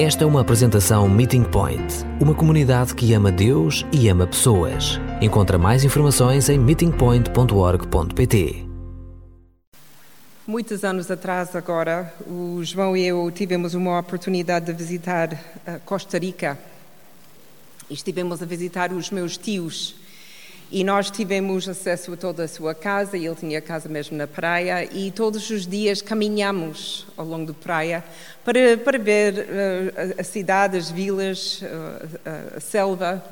Esta é uma apresentação Meeting Point, uma comunidade que ama Deus e ama pessoas. Encontra mais informações em meetingpoint.org.pt. Muitos anos atrás, agora, o João e eu tivemos uma oportunidade de visitar a Costa Rica. E estivemos a visitar os meus tios. E nós tivemos acesso a toda a sua casa, ele tinha casa mesmo na praia, e todos os dias caminhamos ao longo da praia para, para ver uh, a, cidade, as vilas, uh, a, selva.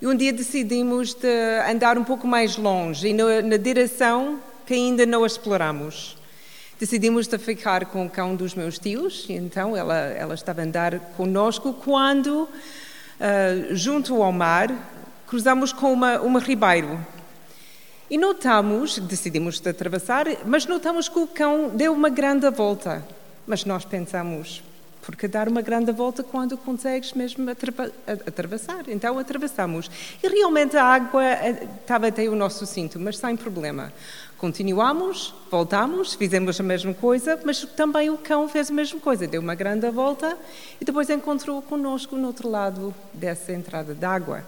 E um dia decidimos de andar um pouco mais longe, e na, na direção que ainda não exploramos. Decidimos de ficar com o cão dos meus tios, e então ela, ela estava a andar conosco quando, uh, junto ao mar, cruzamos com uma, uma ribeiro. E notamos, decidimos de atravessar, mas notamos que o cão deu uma grande volta. Mas nós pensamos, por que dar uma grande volta quando consegues mesmo atravessar? Então atravessamos. E realmente a água eh, estava até o nosso cinto, mas sem problema. Continuamos, voltamos, fizemos a mesma coisa, mas também o cão fez a mesma coisa, deu uma grande volta e depois encontrou conosco no outro lado dessa entrada d'água.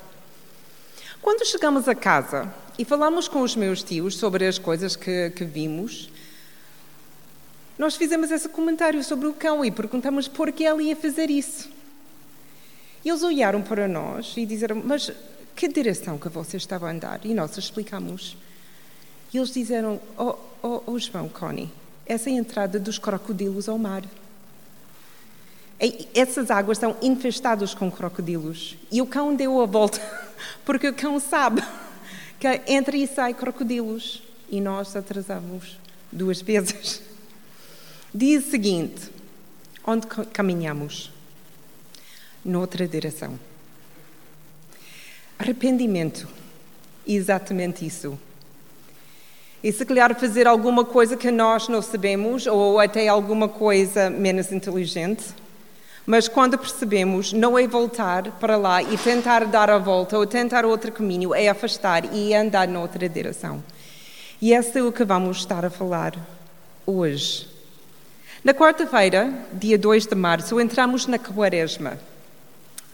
Quando chegamos a casa e falamos com os meus tios sobre as coisas que, que vimos, nós fizemos esse comentário sobre o cão e perguntamos por que ele ia fazer isso. Eles olharam para nós e disseram: Mas que direção que você estava a andar? E nós explicamos. E eles disseram: Oh, oh, oh João, Connie, essa é a entrada dos crocodilos ao mar. Essas águas estão infestadas com crocodilos. E o cão deu a volta porque o cão sabe que entra e sai crocodilos e nós atrasamos duas vezes. Diz o seguinte: onde caminhamos? Noutra direção. Arrependimento. Exatamente isso. E se calhar fazer alguma coisa que nós não sabemos, ou até alguma coisa menos inteligente, mas quando percebemos, não é voltar para lá e tentar dar a volta ou tentar outro caminho, é afastar e andar noutra direção. E esse é o que vamos estar a falar hoje. Na quarta-feira, dia 2 de março, entramos na Quaresma.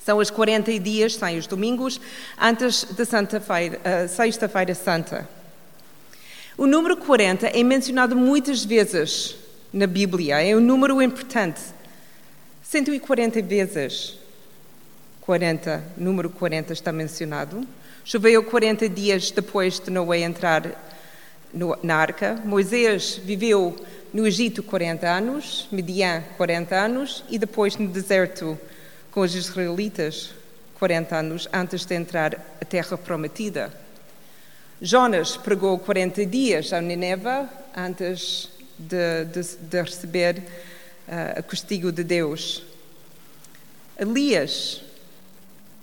São os 40 dias, sem os domingos, antes da uh, Sexta-feira Santa. O número 40 é mencionado muitas vezes na Bíblia, é um número importante. 140 vezes 40, número 40 está mencionado. Choveu 40 dias depois de Noé entrar no, na arca. Moisés viveu no Egito 40 anos, Midian 40 anos e depois no deserto com os israelitas 40 anos antes de entrar a terra prometida. Jonas pregou 40 dias a Nineva antes de, de, de receber uh, castigo de Deus. Elias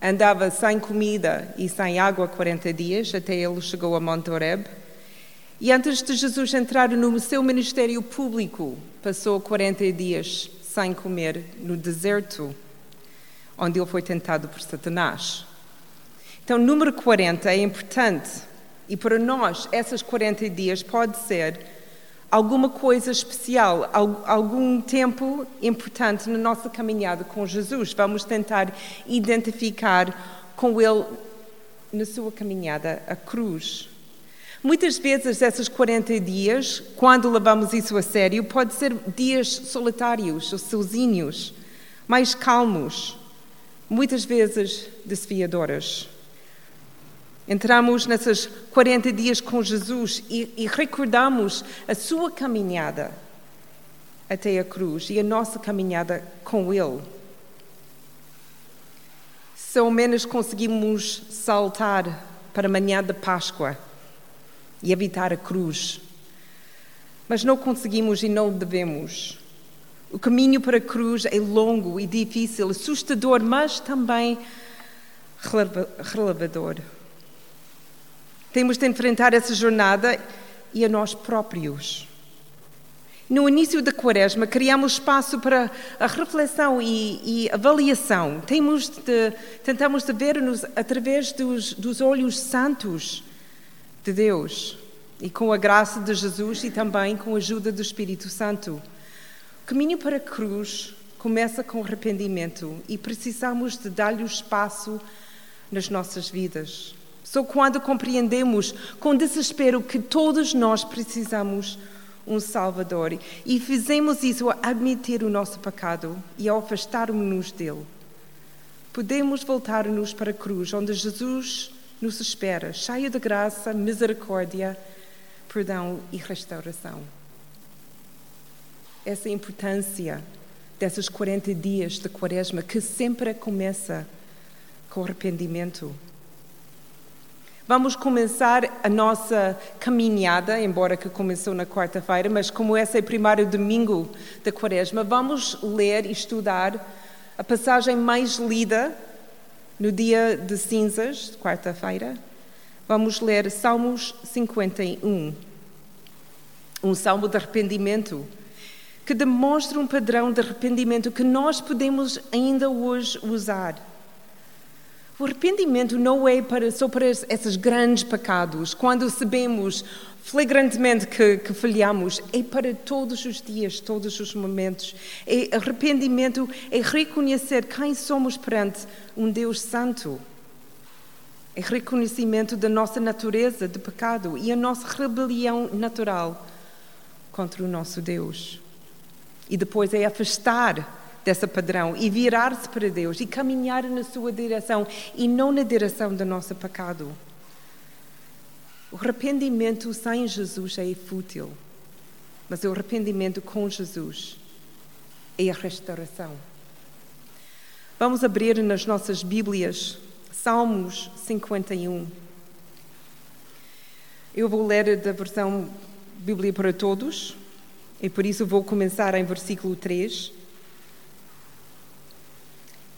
andava sem comida e sem água 40 dias, até ele chegou a Monte Oreb. E antes de Jesus entrar no seu ministério público, passou 40 dias sem comer no deserto, onde ele foi tentado por Satanás. Então, número 40 é importante. E para nós, esses 40 dias pode ser alguma coisa especial, algum tempo importante na nossa caminhada com Jesus. Vamos tentar identificar com Ele na sua caminhada a cruz. Muitas vezes, esses 40 dias, quando levamos isso a sério, pode ser dias solitários ou sozinhos, mais calmos, muitas vezes desfiadoras. Entramos nesses 40 dias com Jesus e, e recordamos a sua caminhada até a cruz e a nossa caminhada com Ele. Se ao menos conseguimos saltar para a manhã de Páscoa e evitar a cruz, mas não conseguimos e não devemos. O caminho para a cruz é longo e difícil, assustador, mas também relevador. Temos de enfrentar essa jornada e a nós próprios. No início da quaresma, criamos espaço para a reflexão e, e avaliação. Temos de, tentamos de ver-nos através dos, dos olhos santos de Deus e com a graça de Jesus e também com a ajuda do Espírito Santo. O caminho para a cruz começa com arrependimento e precisamos de dar-lhe espaço nas nossas vidas. Só quando compreendemos com desespero que todos nós precisamos um Salvador e fizemos isso a admitir o nosso pecado e a afastarmos-nos dele, podemos voltar-nos para a cruz, onde Jesus nos espera, cheio de graça, misericórdia, perdão e restauração. Essa é importância desses 40 dias de quaresma, que sempre começa com arrependimento. Vamos começar a nossa caminhada, embora que começou na quarta-feira, mas como esse é o primeiro domingo da quaresma, vamos ler e estudar a passagem mais lida no dia de cinzas, quarta-feira. Vamos ler Salmos 51, um salmo de arrependimento que demonstra um padrão de arrependimento que nós podemos ainda hoje usar. O arrependimento não é para, só para esses grandes pecados, quando sabemos flagrantemente que, que falhamos, é para todos os dias, todos os momentos. É, arrependimento é reconhecer quem somos perante um Deus Santo. É reconhecimento da nossa natureza de pecado e a nossa rebelião natural contra o nosso Deus. E depois é afastar dessa padrão e virar-se para Deus e caminhar na sua direção e não na direção do nosso pecado. O arrependimento sem Jesus é fútil, mas o arrependimento com Jesus é a restauração. Vamos abrir nas nossas Bíblias Salmos 51. Eu vou ler da versão Bíblia para Todos. E por isso vou começar em versículo 3.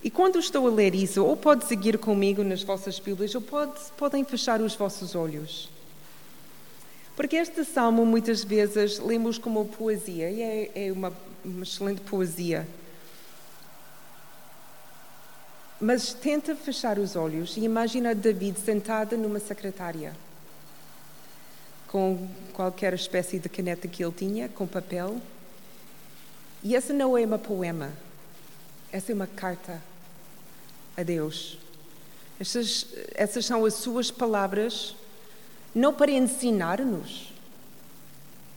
E quando estou a ler isso, ou pode seguir comigo nas vossas Bíblias, ou pode, podem fechar os vossos olhos. Porque este salmo muitas vezes lemos como poesia, e é, é uma, uma excelente poesia. Mas tenta fechar os olhos e imagina David sentado numa secretária com qualquer espécie de caneta que ele tinha, com papel. E essa não é uma poema, essa é uma carta a Deus. Essas, essas são as suas palavras, não para ensinar-nos,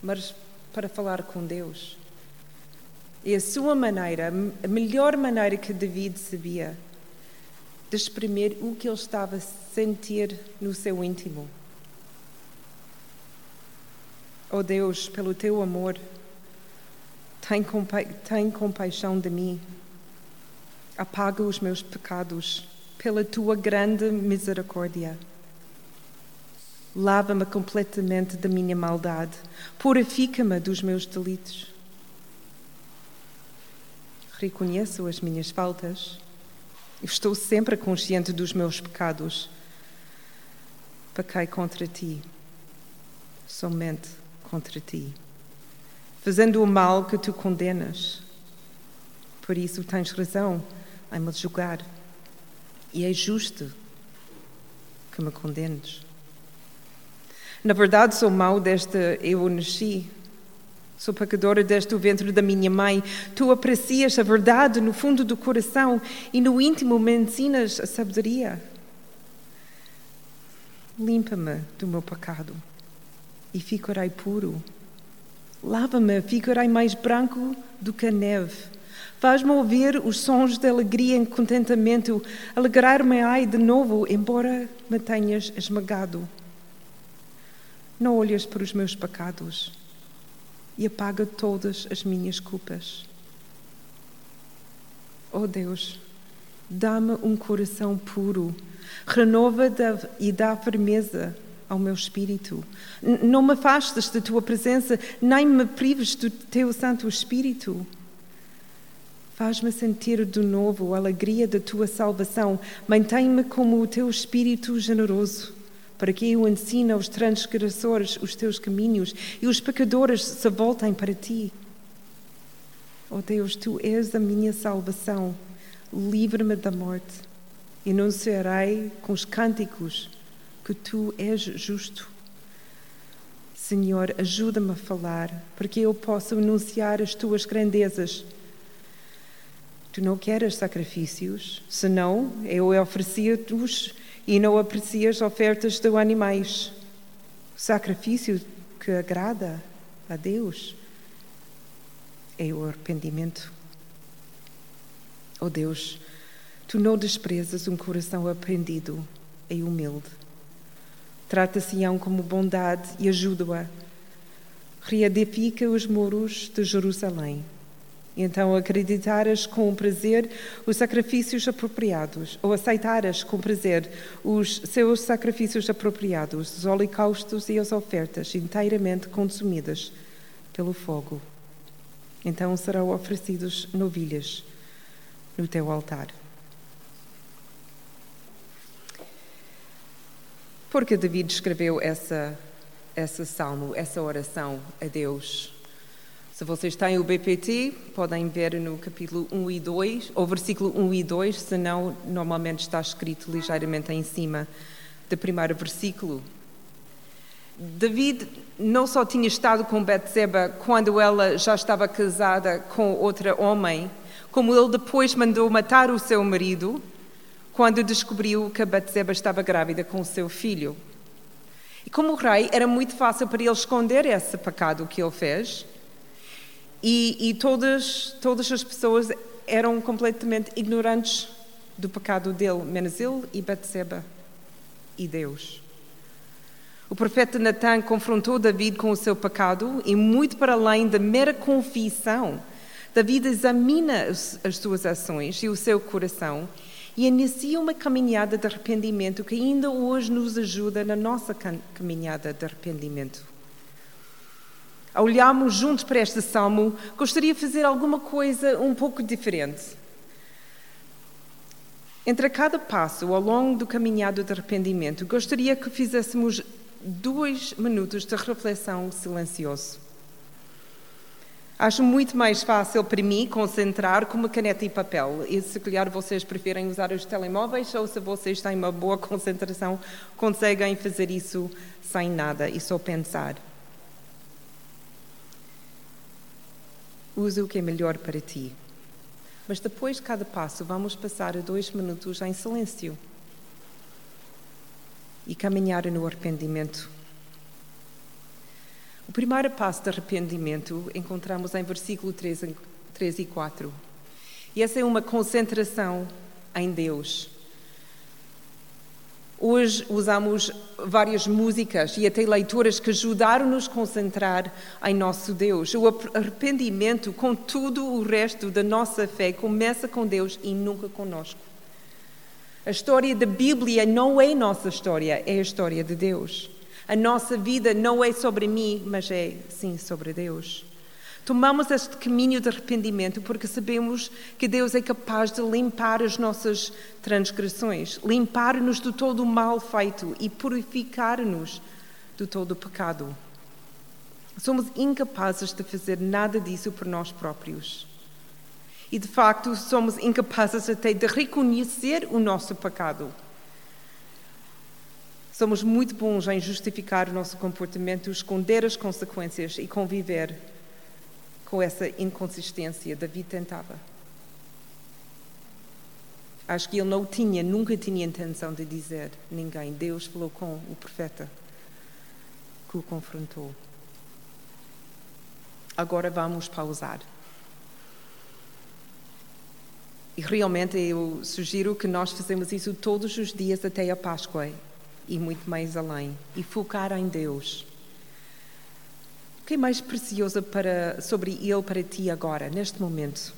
mas para falar com Deus. É a sua maneira, a melhor maneira que David sabia de exprimir o que ele estava a sentir no seu íntimo. Oh Deus, pelo teu amor, tem, compa tem compaixão de mim. Apaga os meus pecados pela tua grande misericórdia. Lava-me completamente da minha maldade, purifica-me dos meus delitos. Reconheço as minhas faltas, estou sempre consciente dos meus pecados. Pequei contra ti, somente contra ti, fazendo o mal que tu condenas. Por isso tens razão em me julgar, e é justo que me condenes. Na verdade, sou mau desde eu nasci. Sou pecadora desde o ventre da minha mãe. Tu aprecias a verdade no fundo do coração e no íntimo me ensinas a sabedoria. Limpa-me do meu pecado e ficarei puro. Lava-me, ficarei mais branco do que a neve. Faz-me ouvir os sons de alegria e contentamento, alegrar-me-ai de novo, embora me tenhas esmagado. Não olhas para os meus pecados e apaga todas as minhas culpas. Oh Deus, dá-me um coração puro, renova e dá firmeza ao meu espírito. Não me afastes da tua presença, nem me prives do teu Santo Espírito. Faz-me sentir de novo a alegria da tua salvação. Mantém-me como o teu espírito generoso, para que eu ensine aos transgressores os teus caminhos e os pecadores se voltem para ti. Oh Deus, tu és a minha salvação. Livra-me da morte. E anunciarei com os cânticos que tu és justo. Senhor, ajuda-me a falar, para que eu possa anunciar as tuas grandezas. Tu não queres sacrifícios, senão eu oferecia-os e não aprecias ofertas de animais. O sacrifício que agrada a Deus é o arrependimento. Oh Deus, tu não desprezas um coração arrependido e humilde. Trata Sião como bondade e ajuda-a. Reedifica os muros de Jerusalém. Então acreditaras com prazer os sacrifícios apropriados, ou aceitaras com prazer os seus sacrifícios apropriados, os holocaustos e as ofertas inteiramente consumidas pelo fogo. Então serão oferecidos novilhas no teu altar. Porque David escreveu essa, essa salmo, essa oração a Deus se vocês têm o BPT, podem ver no capítulo 1 e 2, ou versículo 1 e 2, senão normalmente está escrito ligeiramente em cima do primeiro versículo. David não só tinha estado com Betseba quando ela já estava casada com outro homem, como ele depois mandou matar o seu marido quando descobriu que Betseba estava grávida com o seu filho. E como rei, era muito fácil para ele esconder esse pecado que ele fez e, e todas, todas as pessoas eram completamente ignorantes do pecado dele, menos ele e Batseba e Deus. O profeta Natan confrontou David com o seu pecado e, muito para além da mera confissão, David examina as suas ações e o seu coração e inicia uma caminhada de arrependimento que ainda hoje nos ajuda na nossa caminhada de arrependimento. Ao olharmos juntos para este salmo, gostaria de fazer alguma coisa um pouco diferente. Entre cada passo ao longo do caminhado de arrependimento, gostaria que fizéssemos dois minutos de reflexão silencioso. Acho muito mais fácil para mim concentrar com uma caneta e papel. E se calhar vocês preferem usar os telemóveis ou se vocês têm uma boa concentração, conseguem fazer isso sem nada e só pensar. Usa o que é melhor para ti. Mas depois de cada passo, vamos passar dois minutos em silêncio e caminhar no arrependimento. O primeiro passo de arrependimento encontramos em versículo 3, 3 e 4. E essa é uma concentração em Deus. Hoje usamos várias músicas e até leituras que ajudaram-nos a concentrar em nosso Deus. O arrependimento com tudo o resto da nossa fé começa com Deus e nunca conosco. A história da Bíblia não é nossa história, é a história de Deus. A nossa vida não é sobre mim, mas é sim sobre Deus. Tomamos este caminho de arrependimento porque sabemos que Deus é capaz de limpar as nossas transgressões, limpar-nos de todo o mal feito e purificar-nos de todo o pecado. Somos incapazes de fazer nada disso por nós próprios. E de facto, somos incapazes até de reconhecer o nosso pecado. Somos muito bons em justificar o nosso comportamento, esconder as consequências e conviver com essa inconsistência. Davi tentava. Acho que ele não tinha, nunca tinha intenção de dizer ninguém. Deus falou com o profeta que o confrontou. Agora vamos pausar. E realmente eu sugiro que nós façamos isso todos os dias até a Páscoa e muito mais além. E focar em Deus que é mais precioso para, sobre Ele para ti agora, neste momento?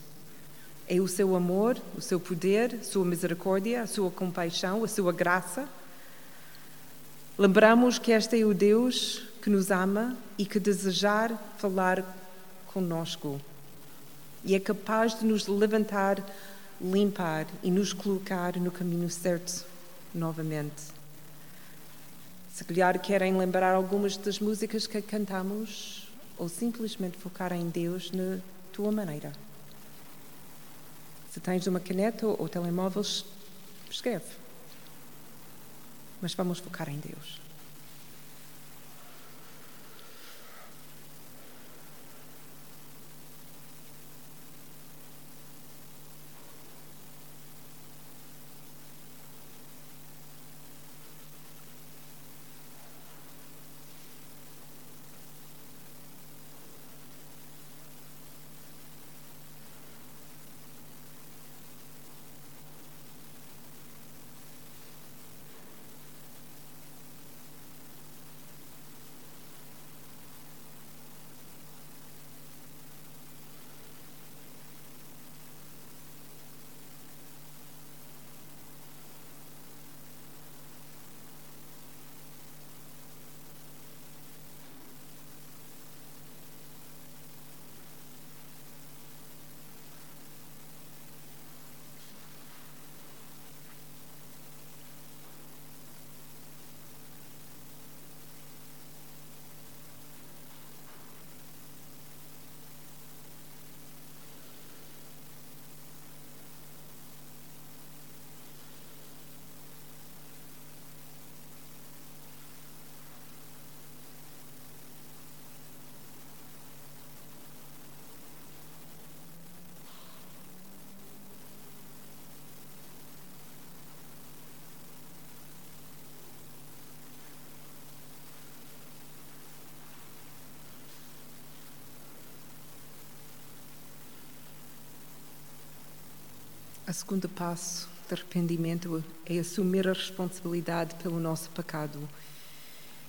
É o seu amor, o seu poder, a sua misericórdia, a sua compaixão, a sua graça? Lembramos que este é o Deus que nos ama e que desejar falar conosco e é capaz de nos levantar, limpar e nos colocar no caminho certo novamente. Se calhar querem lembrar algumas das músicas que cantamos ou simplesmente focar em Deus na tua maneira. Se tens uma caneta ou telemóvel, escreve. Mas vamos focar em Deus. A segundo passo de arrependimento é assumir a responsabilidade pelo nosso pecado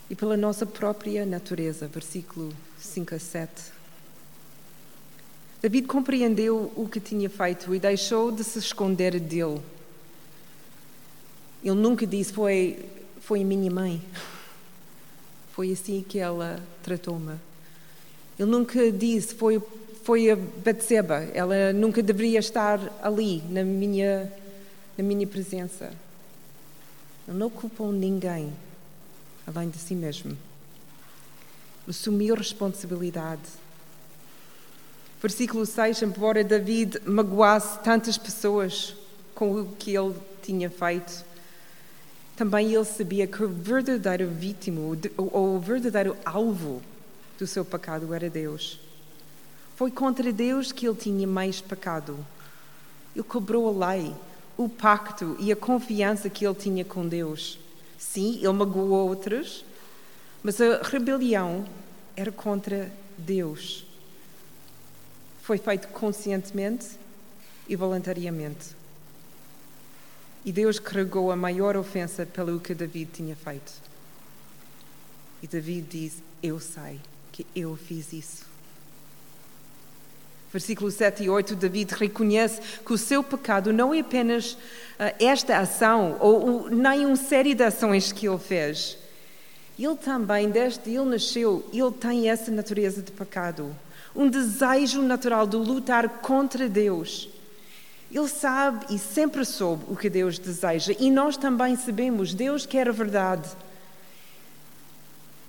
e pela nossa própria natureza. Versículo 5 a 7. David compreendeu o que tinha feito e deixou de se esconder dele. Ele nunca disse: Foi, foi minha mãe. Foi assim que ela tratou-me. Ele nunca disse: Foi, foi a Batseba. Ela nunca deveria estar ali, na minha, na minha presença. Ele não culpou ninguém, além de si mesmo. Assumiu responsabilidade Versículo 6: Embora David magoasse tantas pessoas com o que ele tinha feito, também ele sabia que o verdadeiro vítima, ou o verdadeiro alvo do seu pecado era Deus. Foi contra Deus que ele tinha mais pecado. Ele cobrou a lei, o pacto e a confiança que ele tinha com Deus. Sim, ele magoou outros, mas a rebelião era contra Deus foi feito conscientemente e voluntariamente. E Deus carregou a maior ofensa pelo que David tinha feito. E David diz: Eu sei que eu fiz isso. Versículo 7 e 8, David reconhece que o seu pecado não é apenas uh, esta ação, ou, ou nem uma série de ações que ele fez. Ele também, desde ele nasceu, ele tem essa natureza de pecado um desejo natural de lutar contra Deus. Ele sabe e sempre soube o que Deus deseja, e nós também sabemos. Deus quer a verdade.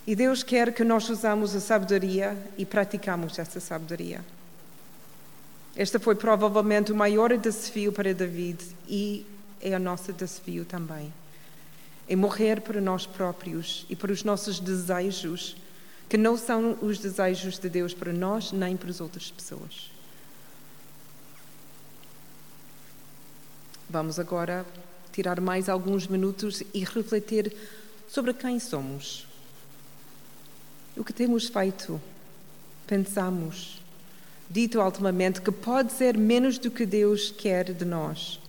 E Deus quer que nós usamos a sabedoria e praticamos essa sabedoria. Este foi provavelmente o maior desafio para David e é o nosso desafio também. É morrer para nós próprios e para os nossos desejos que não são os desejos de Deus para nós nem para as outras pessoas. Vamos agora tirar mais alguns minutos e refletir sobre quem somos. O que temos feito, pensamos, dito ultimamente que pode ser menos do que Deus quer de nós.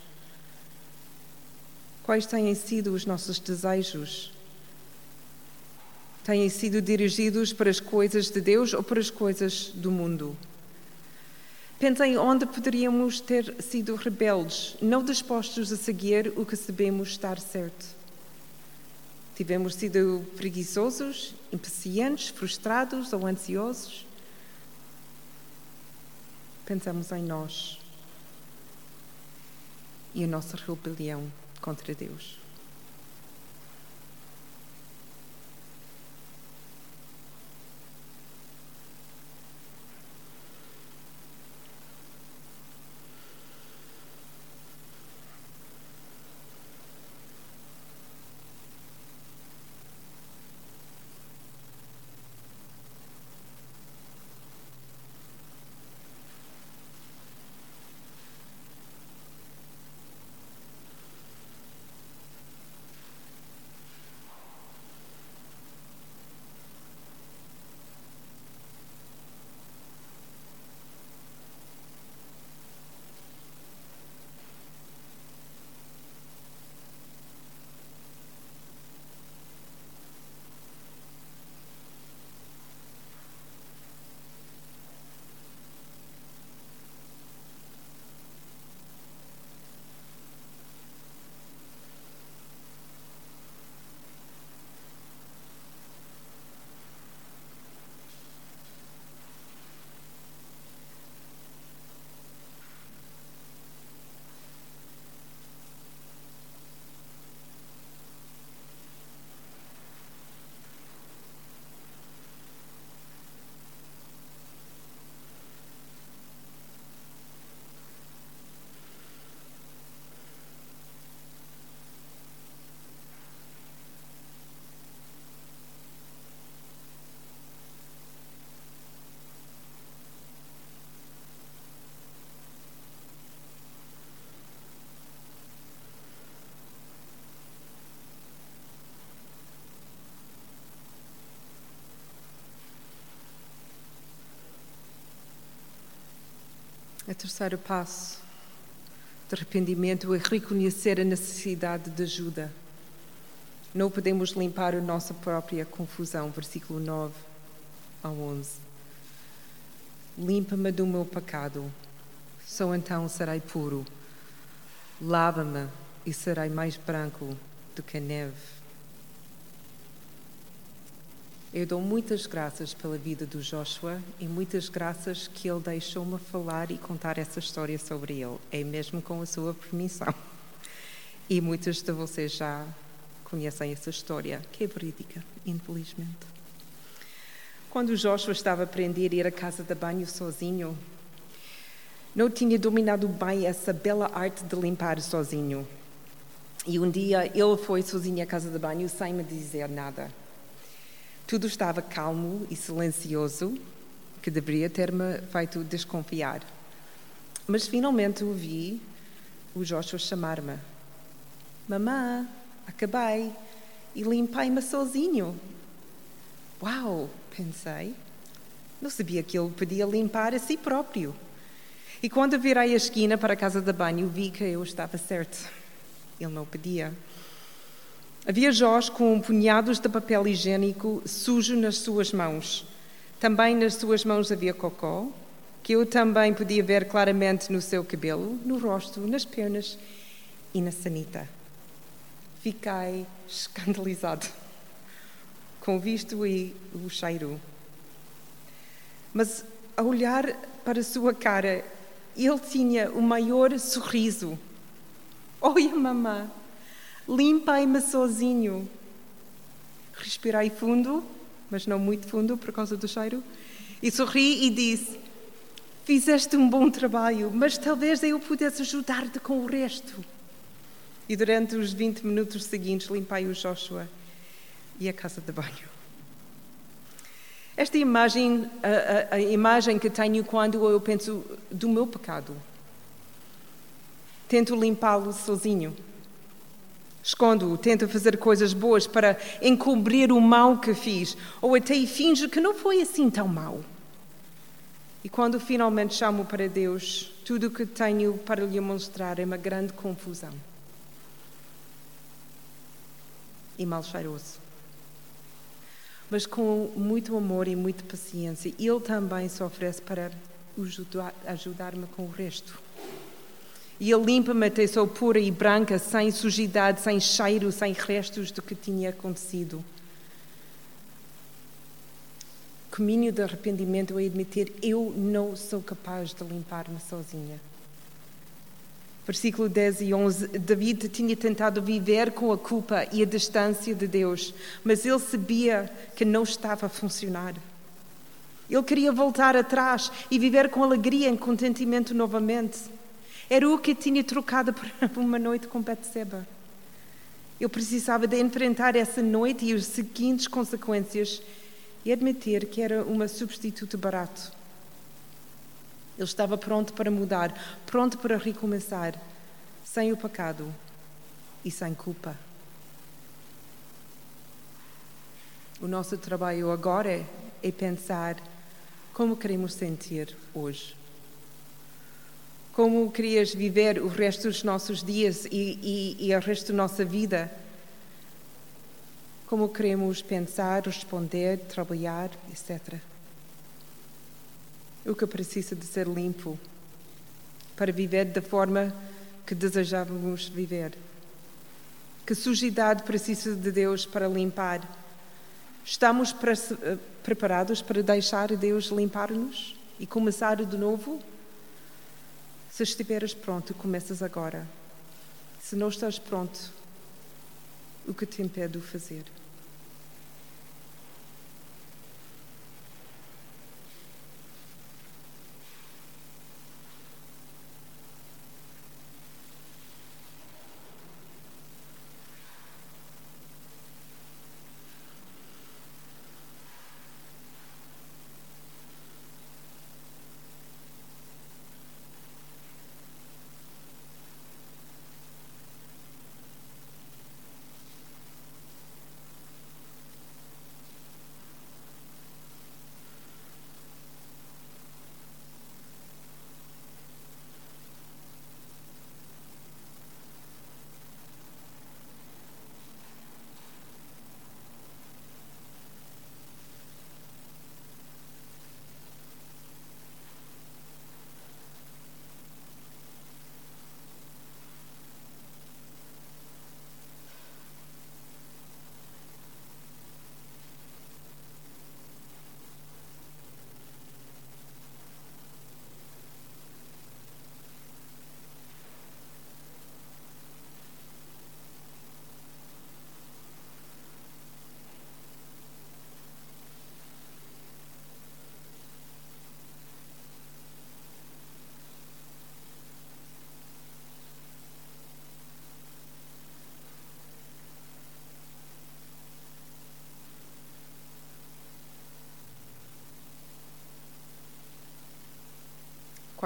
Quais têm sido os nossos desejos? têm sido dirigidos para as coisas de Deus ou para as coisas do mundo. Pensem onde poderíamos ter sido rebeldes, não dispostos a seguir o que sabemos estar certo. Tivemos sido preguiçosos, impacientes, frustrados ou ansiosos? Pensamos em nós e a nossa rebelião contra Deus. O terceiro passo de arrependimento é reconhecer a necessidade de ajuda. Não podemos limpar a nossa própria confusão. Versículo 9 ao 11. Limpa-me do meu pecado, só então serei puro. Lava-me e serei mais branco do que a neve. Eu dou muitas graças pela vida do Joshua e muitas graças que ele deixou-me falar e contar essa história sobre ele, é mesmo com a sua permissão. E muitos de vocês já conhecem essa história, que é verídica, infelizmente. Quando o Joshua estava a aprender a ir à casa de banho sozinho, não tinha dominado bem essa bela arte de limpar sozinho. E um dia ele foi sozinho à casa de banho sem me dizer nada. Tudo estava calmo e silencioso, que deveria ter-me feito desconfiar. Mas finalmente ouvi o Joshua chamar-me. Mamã, acabei e limpei-me sozinho. Uau, pensei. Não sabia que ele podia limpar a si próprio. E quando virei a esquina para a casa de banho, vi que eu estava certo. Ele não podia. Havia Jós com punhados de papel higiênico sujo nas suas mãos. Também nas suas mãos havia cocó, que eu também podia ver claramente no seu cabelo, no rosto, nas pernas e na sanita. Fiquei escandalizado com o visto e o cheiro. Mas a olhar para a sua cara, ele tinha o maior sorriso. Olha, mamã, limpei-me sozinho. Respirei fundo, mas não muito fundo por causa do cheiro, e sorri e disse: Fizeste um bom trabalho, mas talvez eu pudesse ajudar-te com o resto. E durante os 20 minutos seguintes limpei o Joshua e a casa de banho. Esta imagem, a, a, a imagem que tenho quando eu penso do meu pecado. Tento limpá-lo sozinho. Escondo-o, tento fazer coisas boas para encobrir o mal que fiz, ou até finjo que não foi assim tão mal. E quando finalmente chamo para Deus, tudo o que tenho para lhe mostrar é uma grande confusão. E mal cheiroso mas com muito amor e muita paciência. Ele também se oferece para ajudar-me com o resto. E ele limpa-me até sou pura e branca, sem sujidade, sem cheiro, sem restos do que tinha acontecido. Caminho de arrependimento é admitir: eu não sou capaz de limpar-me sozinha. Versículo 10 e 11. David tinha tentado viver com a culpa e a distância de Deus, mas ele sabia que não estava a funcionar. Ele queria voltar atrás e viver com alegria e contentimento novamente. Era o que tinha trocado por uma noite com Betseba. Ele precisava de enfrentar essa noite e as seguintes consequências e admitir que era um substituto barato. Ele estava pronto para mudar, pronto para recomeçar, sem o pecado e sem culpa. O nosso trabalho agora é pensar como queremos sentir hoje. Como querias viver o resto dos nossos dias e, e, e o resto da nossa vida? Como queremos pensar, responder, trabalhar, etc o que precisa de ser limpo para viver da forma que desejávamos viver. Que sujidade precisa de Deus para limpar? Estamos preparados para deixar Deus limpar-nos e começar de novo? Se estiveres pronto, começas agora. Se não estás pronto, o que te impede de fazer?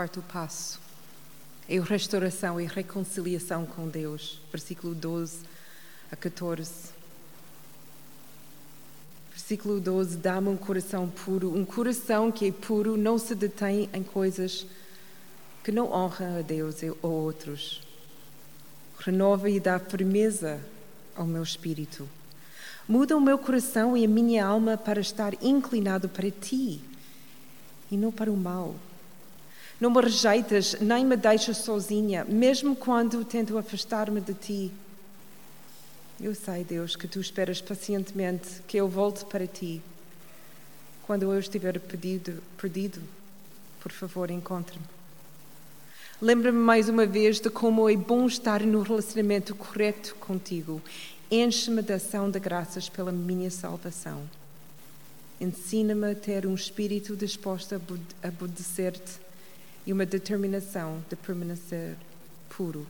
Quarto passo é a restauração e reconciliação com Deus. Versículo 12 a 14. Versículo 12: Dá-me um coração puro. Um coração que é puro não se detém em coisas que não honram a Deus ou outros. Renova e dá firmeza ao meu espírito. Muda o meu coração e a minha alma para estar inclinado para ti e não para o mal. Não me rejeitas nem me deixas sozinha, mesmo quando tento afastar-me de ti. Eu sei, Deus, que tu esperas pacientemente que eu volte para ti. Quando eu estiver perdido, perdido por favor, encontre-me. Lembra-me mais uma vez de como é bom estar no relacionamento correto contigo. Enche-me de ação de graças pela minha salvação. Ensina-me a ter um espírito disposto a obedecer-te e uma determinação de permanecer puro.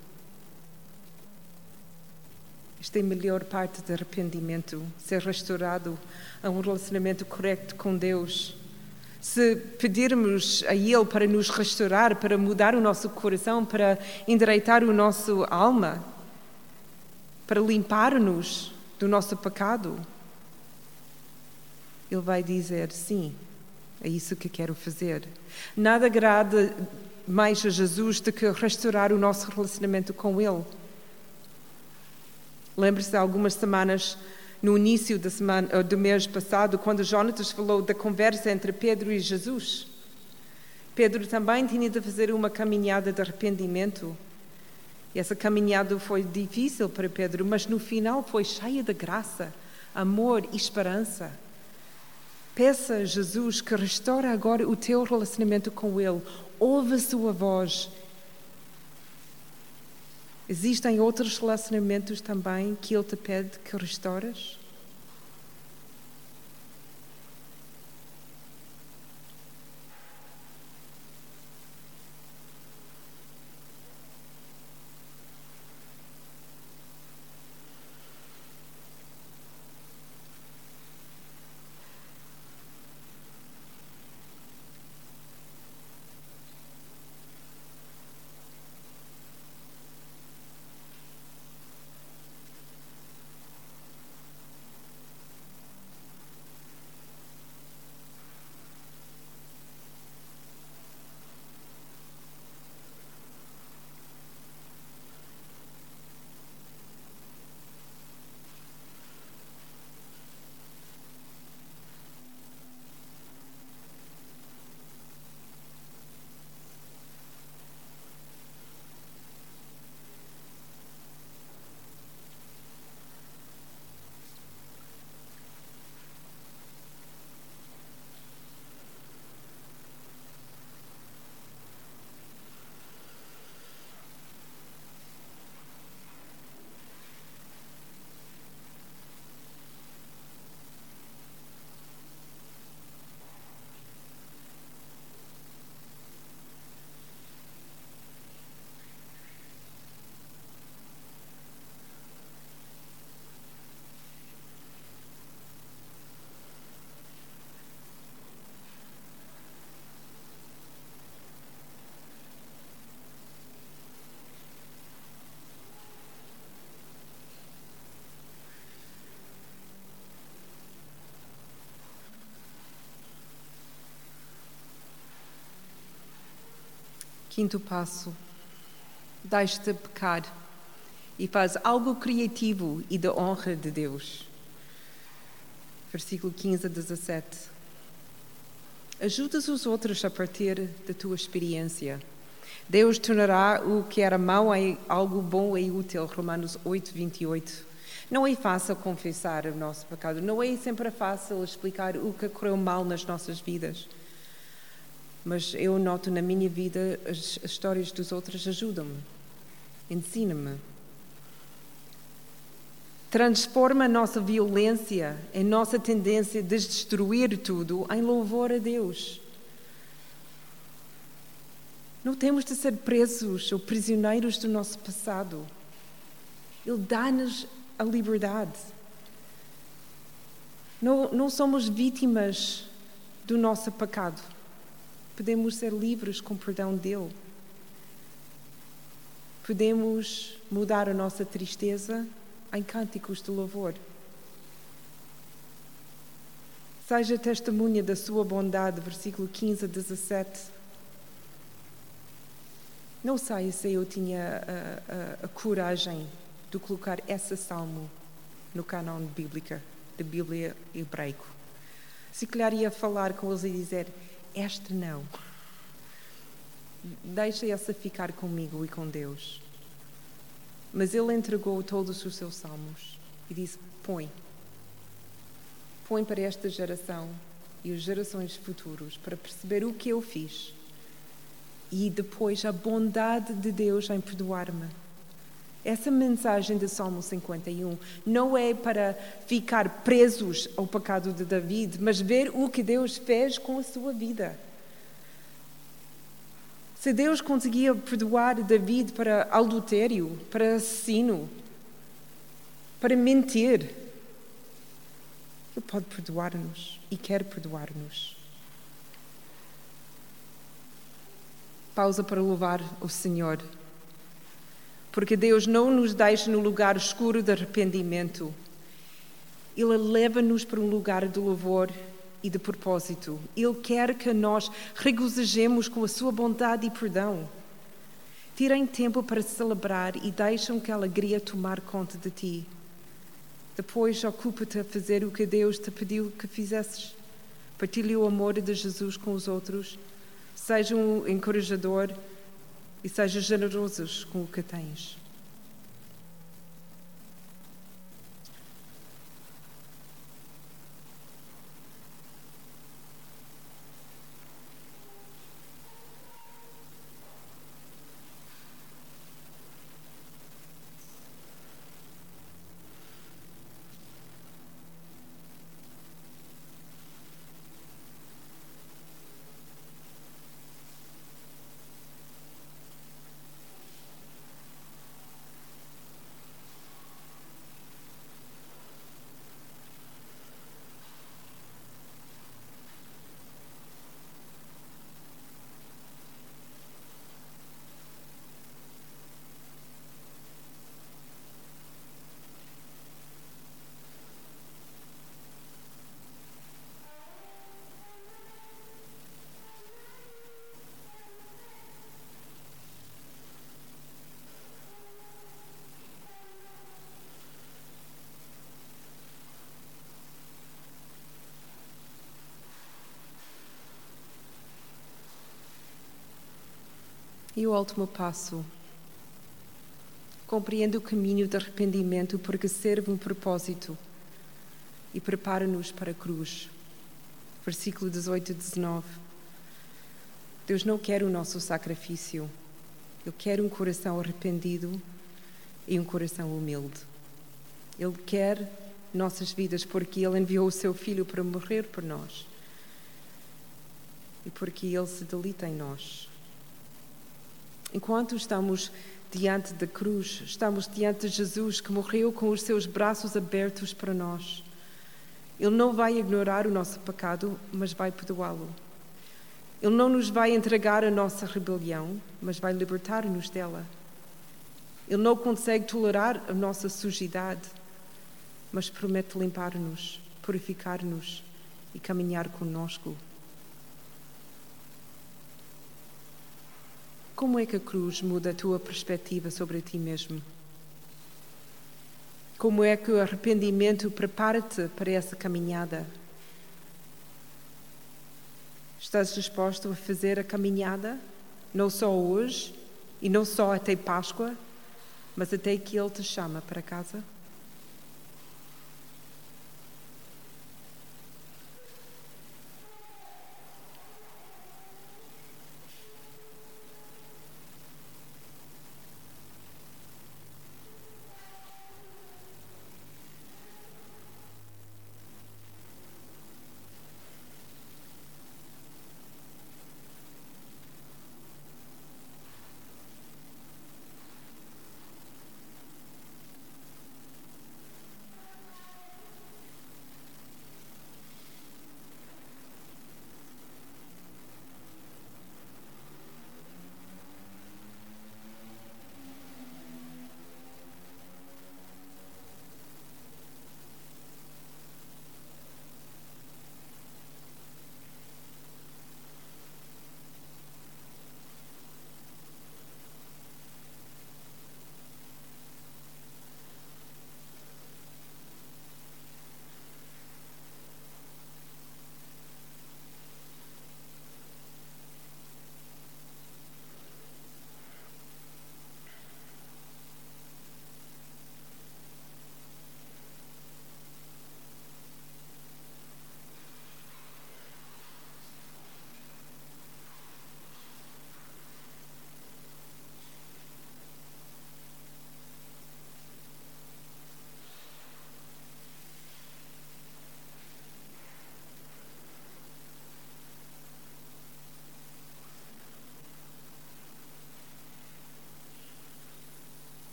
Esta é a melhor parte do arrependimento, ser restaurado a um relacionamento correto com Deus. Se pedirmos a Ele para nos restaurar, para mudar o nosso coração, para endireitar o nosso alma, para limpar-nos do nosso pecado, Ele vai dizer sim, é isso que quero fazer. Nada agrada mais a Jesus do que restaurar o nosso relacionamento com Ele. Lembre-se de algumas semanas, no início da semana, do mês passado, quando Jonatas falou da conversa entre Pedro e Jesus. Pedro também tinha de fazer uma caminhada de arrependimento. E essa caminhada foi difícil para Pedro, mas no final foi cheia de graça, amor e esperança. Peça a Jesus que restaure agora o teu relacionamento com Ele. Ouve a sua voz Existem outros relacionamentos também que Ele te pede que restauras? Quinto passo: deixe-te pecar e faz algo criativo e da honra de Deus. Versículo 15 a 17. Ajudas os outros a partir da tua experiência. Deus tornará o que era mau em algo bom e útil. Romanos 8, 28. Não é fácil confessar o nosso pecado, não é sempre fácil explicar o que correu mal nas nossas vidas mas eu noto na minha vida as, as histórias dos outros ajudam-me, ensina-me. Transforma a nossa violência, a nossa tendência de destruir tudo, em louvor a Deus. Não temos de ser presos ou prisioneiros do nosso passado. Ele dá-nos a liberdade. Não, não somos vítimas do nosso pecado Podemos ser livres com o perdão dele. Podemos mudar a nossa tristeza em cânticos de louvor. Seja testemunha da sua bondade, versículo 15 a 17. Não sei se eu tinha a, a, a coragem de colocar esse salmo no canon bíblica, da Bíblia hebraico. Se calhar ia falar com eles e dizer: Este não. Deixa essa ficar comigo e com Deus. Mas ele entregou todos os seus salmos e disse: Põe. Põe para esta geração e as gerações futuras para perceber o que eu fiz e depois a bondade de Deus em perdoar-me. Essa mensagem de Salmo 51 não é para ficar presos ao pecado de David, mas ver o que Deus fez com a sua vida. Se Deus conseguia perdoar David para adultério, para assassino, para mentir, Ele pode perdoar-nos e quer perdoar-nos. Pausa para louvar o Senhor. Porque Deus não nos deixa no lugar escuro de arrependimento. Ele leva-nos para um lugar de louvor e de propósito. Ele quer que nós regozijemos com a sua bondade e perdão. Tirem tempo para celebrar e deixem que a alegria tomar conta de ti. Depois ocupa-te a fazer o que Deus te pediu que fizesses. Partilhe o amor de Jesus com os outros. Seja um encorajador e seja generosos com o que tens. E o último passo. Compreende o caminho de arrependimento porque serve um propósito e prepara-nos para a cruz. Versículo 18 e 19. Deus não quer o nosso sacrifício. Ele quer um coração arrependido e um coração humilde. Ele quer nossas vidas porque Ele enviou o Seu Filho para morrer por nós e porque Ele se delita em nós. Enquanto estamos diante da cruz, estamos diante de Jesus que morreu com os seus braços abertos para nós. Ele não vai ignorar o nosso pecado, mas vai perdoá-lo. Ele não nos vai entregar a nossa rebelião, mas vai libertar-nos dela. Ele não consegue tolerar a nossa sujidade, mas promete limpar-nos, purificar-nos e caminhar conosco. Como é que a cruz muda a tua perspectiva sobre ti mesmo? Como é que o arrependimento prepara-te para essa caminhada? Estás disposto a fazer a caminhada, não só hoje e não só até Páscoa, mas até que Ele te chama para casa?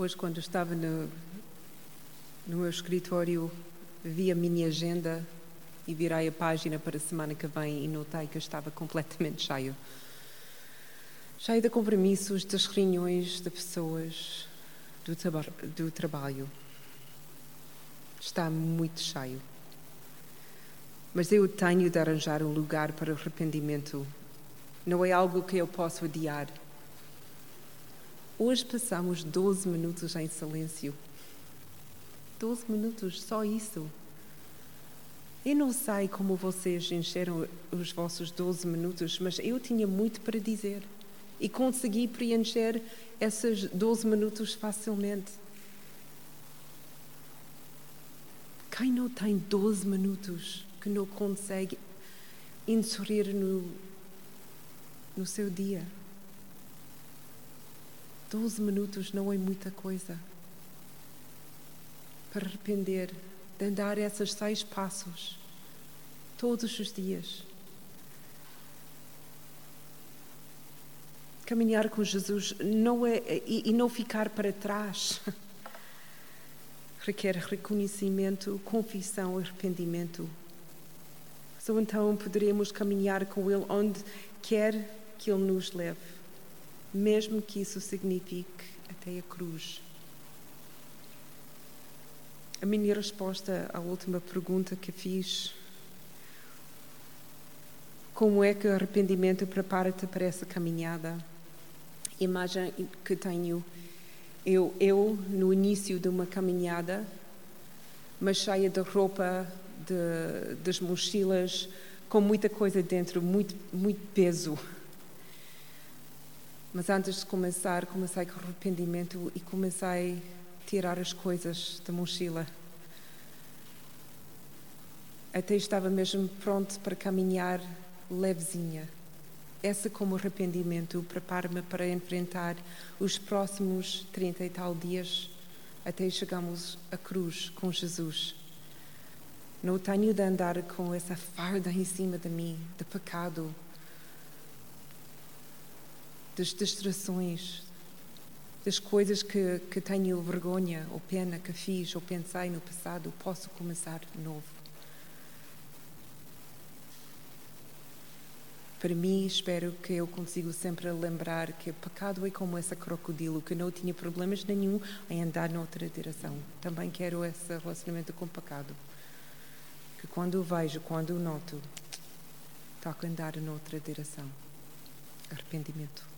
Hoje, quando estava no, no meu escritório, vi a minha agenda e virei a página para a semana que vem e notei que eu estava completamente cheio. Cheio de compromissos, das reuniões, de pessoas, do, do trabalho. Está muito cheio. Mas eu tenho de arranjar um lugar para o arrependimento. Não é algo que eu posso adiar. Hoje passamos 12 minutos em silêncio. 12 minutos, só isso. Eu não sei como vocês encheram os vossos 12 minutos, mas eu tinha muito para dizer e consegui preencher esses 12 minutos facilmente. Quem não tem 12 minutos que não consegue inserir no, no seu dia? 12 minutos não é muita coisa para arrepender de andar esses seis passos todos os dias. Caminhar com Jesus não é e, e não ficar para trás. Requer reconhecimento, confissão, arrependimento. Só então poderemos caminhar com Ele onde quer que Ele nos leve mesmo que isso signifique até a cruz. A minha resposta à última pergunta que fiz, como é que o arrependimento prepara-te para essa caminhada? Imagem que tenho, eu, eu no início de uma caminhada, mas cheia de roupa, de, das mochilas, com muita coisa dentro, muito, muito peso. Mas antes de começar, comecei com arrependimento e comecei a tirar as coisas da mochila. Até estava mesmo pronto para caminhar levezinha. Essa como arrependimento prepara-me para enfrentar os próximos 30 e tal dias até chegarmos à cruz com Jesus. Não tenho de andar com essa farda em cima de mim, de pecado, das distrações, das coisas que, que tenho vergonha ou pena que fiz ou pensei no passado, posso começar de novo. Para mim, espero que eu consiga sempre lembrar que o pecado é como esse crocodilo, que não tinha problemas nenhum em andar noutra direção. Também quero esse relacionamento com o pecado. Que quando o vejo, quando o noto, toca andar noutra direção. Arrependimento.